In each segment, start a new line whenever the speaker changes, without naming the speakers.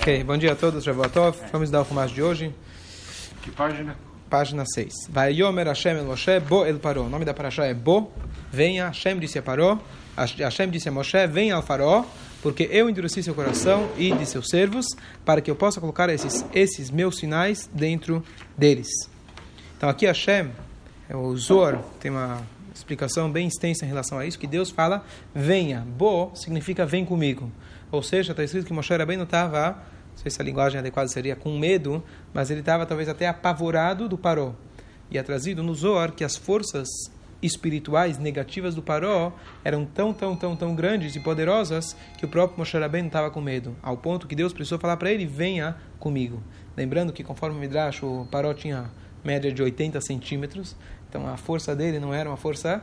Ok, bom dia a todos, Shavuotov. Vamos dar o fumaço de hoje.
Que página?
Página 6. Vai Yomer Hashem el Moshe, Bo el Paró. O nome da paraxá é Bo. Venha, Hashem disse a Paró. Hashem disse a Moshe, venha ao Faraó, porque eu endureci seu coração e de seus servos, para que eu possa colocar esses, esses meus sinais dentro deles. Então aqui Hashem, é o Zor, tem uma explicação bem extensa em relação a isso, que Deus fala, venha. Bo significa vem comigo. Ou seja, está escrito que Moshe Rabbeinu estava, não sei se a linguagem adequada seria com medo, mas ele estava talvez até apavorado do Paró. E é trazido no Zohar que as forças espirituais negativas do Paró eram tão, tão, tão, tão grandes e poderosas que o próprio Moshe Rabbeinu estava com medo, ao ponto que Deus precisou falar para ele, venha comigo. Lembrando que conforme o Midrash, o Paró tinha média de 80 centímetros, então a força dele não era uma força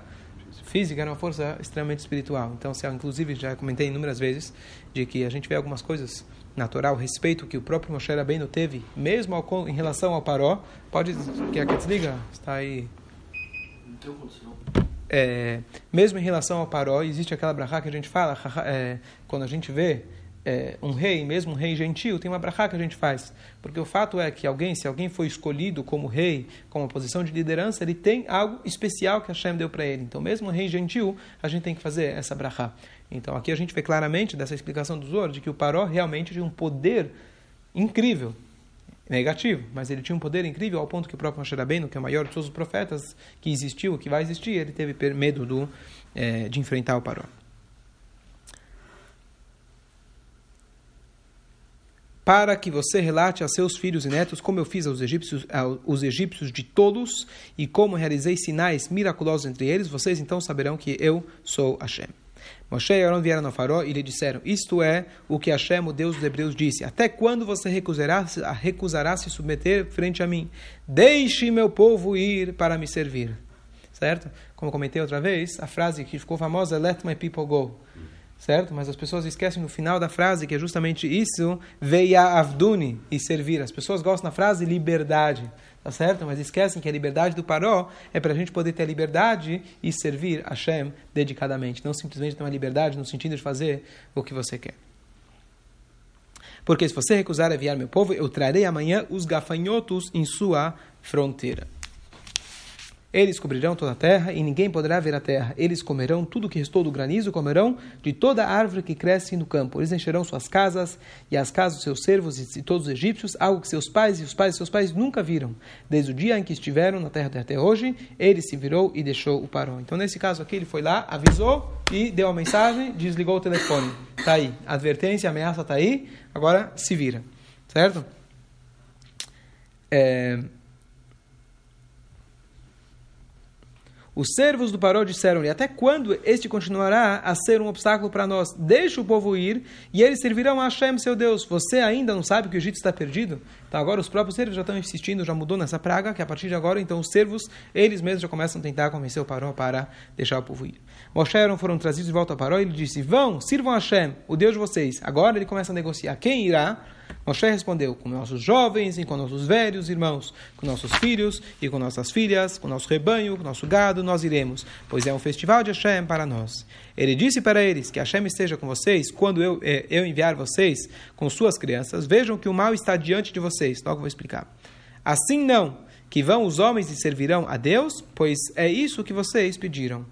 física, era uma força extremamente espiritual. Então, se inclusive já comentei inúmeras vezes de que a gente vê algumas coisas natural, respeito que o próprio Moshe Rabbeinu teve, mesmo ao, em relação ao Paró, pode que desliga? Está aí.
Não tem condição.
É, mesmo em relação ao Paró, existe aquela brachá que a gente fala, é, quando a gente vê é, um rei, mesmo um rei gentil, tem uma brachá que a gente faz. Porque o fato é que alguém, se alguém foi escolhido como rei, com uma posição de liderança, ele tem algo especial que Hashem deu para ele. Então, mesmo um rei gentil, a gente tem que fazer essa brachá. Então, aqui a gente vê claramente dessa explicação do Zor, de que o Paró realmente tinha um poder incrível, negativo, mas ele tinha um poder incrível ao ponto que o próprio Moshe que é o maior de todos os profetas que existiu, que vai existir, ele teve medo do, é, de enfrentar o Paró. Para que você relate a seus filhos e netos como eu fiz aos egípcios, aos egípcios de todos e como realizei sinais miraculosos entre eles, vocês então saberão que eu sou Hashem. Moshe e Aaron vieram ao farol e lhe disseram, isto é o que Hashem, o Deus dos Hebreus, disse, até quando você recusará, recusará se submeter frente a mim? Deixe meu povo ir para me servir. Certo? Como comentei outra vez, a frase que ficou famosa, let my people go certo? Mas as pessoas esquecem no final da frase que é justamente isso, veia avduni, e servir. As pessoas gostam da frase liberdade, tá certo? Mas esquecem que a liberdade do paró é para a gente poder ter a liberdade e servir a Hashem dedicadamente, não simplesmente ter uma liberdade no sentido de fazer o que você quer. Porque se você recusar enviar meu povo, eu trarei amanhã os gafanhotos em sua fronteira. Eles cobrirão toda a terra e ninguém poderá ver a terra. Eles comerão tudo que restou do granizo, comerão de toda árvore que cresce no campo. Eles encherão suas casas e as casas dos seus servos e de todos os egípcios, algo que seus pais e os pais de seus pais nunca viram. Desde o dia em que estiveram na terra até hoje, ele se virou e deixou o paró. Então, nesse caso aqui, ele foi lá, avisou e deu a mensagem, desligou o telefone. Está aí. Advertência, ameaça está aí. Agora se vira. Certo? É... Os servos do Paró disseram-lhe: Até quando este continuará a ser um obstáculo para nós? Deixa o povo ir e eles servirão a Hashem, seu Deus. Você ainda não sabe que o Egito está perdido? Então agora os próprios servos já estão insistindo, já mudou nessa praga, que a partir de agora, então os servos, eles mesmos já começam a tentar convencer o Paró para deixar o povo ir. Moshe e foram trazidos de volta ao Paró e ele disse: Vão, sirvam a Hashem, o Deus de vocês. Agora ele começa a negociar. Quem irá? Moshe respondeu: com nossos jovens e com nossos velhos irmãos, com nossos filhos e com nossas filhas, com nosso rebanho, com nosso gado, nós iremos, pois é um festival de Hashem para nós. Ele disse para eles: Que Hashem esteja com vocês quando eu, eh, eu enviar vocês com suas crianças. Vejam que o mal está diante de vocês. Logo vou explicar. Assim não, que vão os homens e servirão a Deus, pois é isso que vocês pediram.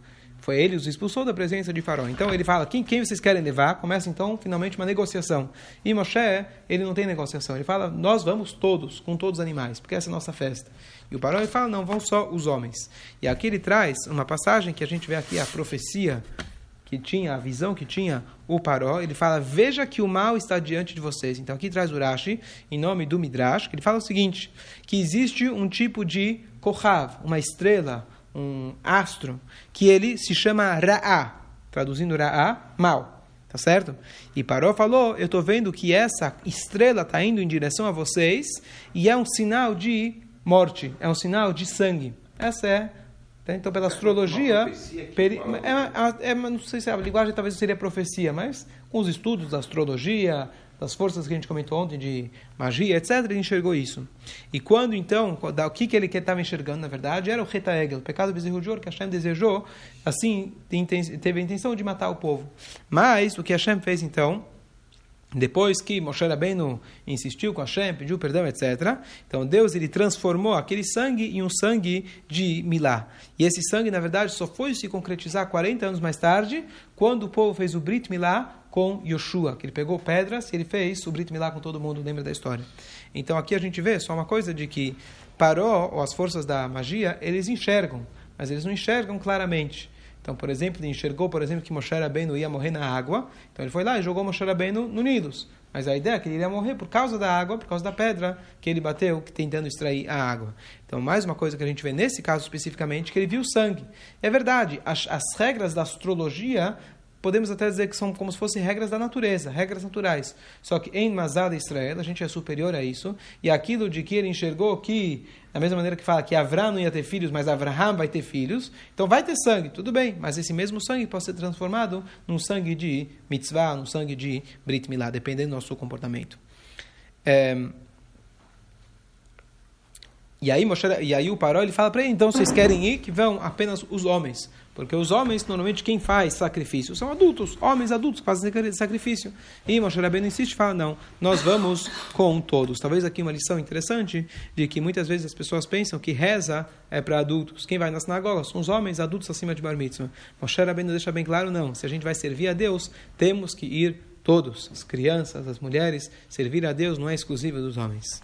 Foi ele os expulsou da presença de Faraó. Então ele fala: quem, quem vocês querem levar? Começa então finalmente uma negociação. E Moshe, ele não tem negociação. Ele fala: nós vamos todos, com todos os animais, porque essa é a nossa festa. E o Faraó ele fala: não, vão só os homens. E aqui ele traz uma passagem que a gente vê aqui, a profecia que tinha, a visão que tinha o Paró, ele fala, veja que o mal está diante de vocês. Então aqui traz Urashi, em nome do Midrash, que ele fala o seguinte, que existe um tipo de Kohav, uma estrela, um astro, que ele se chama Ra'a, traduzindo Ra'a, mal. Tá certo? E Paró falou: Eu estou vendo que essa estrela está indo em direção a vocês e é um sinal de morte, é um sinal de sangue. Essa é. Tá? Então, pela astrologia. Peri, é, é, é, não sei se a linguagem talvez seria profecia, mas com os estudos da astrologia, das forças que a gente comentou ontem de magia, etc., ele enxergou isso. E quando então, o que, que ele estava enxergando, na verdade, era o Retaegel, o pecado do bezerro de ouro que Hashem desejou, assim, teve a intenção de matar o povo. Mas o que Hashem fez então, Depois que Moshe Rabbeinu insistiu com Hashem, pediu perdão, etc. Então Deus ele transformou aquele sangue em um sangue de Milá. E esse sangue, na verdade, só foi se concretizar 40 anos mais tarde, quando o povo fez o Brit Milá com Yoshua, que ele pegou pedras e ele fez o Brit Milá com todo mundo, lembra da história. Então aqui a gente vê só uma coisa de que Paró, ou as forças da magia, eles enxergam, mas eles não enxergam claramente. Então, por exemplo, ele enxergou, por exemplo, que Moshe Rabbeinu ia morrer na água. Então ele foi lá e jogou Moshe Rabbeinu no Nilus. Mas a ideia é que ele iria morrer por causa da água, por causa da pedra que ele bateu, tentando extrair a água. Então, mais uma coisa que a gente vê nesse caso especificamente, que ele viu sangue. É verdade, as, as regras da astrologia podemos até dizer que são como se fossem regras da natureza, regras naturais. Só que em Mazada Israel, a gente é superior a isso, e aquilo de que ele enxergou que, da mesma maneira que fala que Avram não ia ter filhos, mas Avraham vai ter filhos, então vai ter sangue, tudo bem, mas esse mesmo sangue pode ser transformado num sangue de mitzvah, num sangue de Brit Milá, dependendo do nosso comportamento. É, e aí, Moshe, e aí o Paró ele fala para ele, então vocês querem ir que vão apenas os homens. Porque os homens, normalmente, quem faz sacrifício são adultos, homens adultos que fazem sacrifício. E Moshe Rabbeinu insiste fala, não, nós vamos com todos. Talvez aqui uma lição interessante de que muitas vezes as pessoas pensam que reza é para adultos. Quem vai na sinagoga são os homens adultos acima de bar mitzvah. Moshe Rabbeinu deixa bem claro, não. Se a gente vai servir a Deus, temos que ir todos, as crianças, as mulheres. Servir a Deus não é exclusivo dos homens.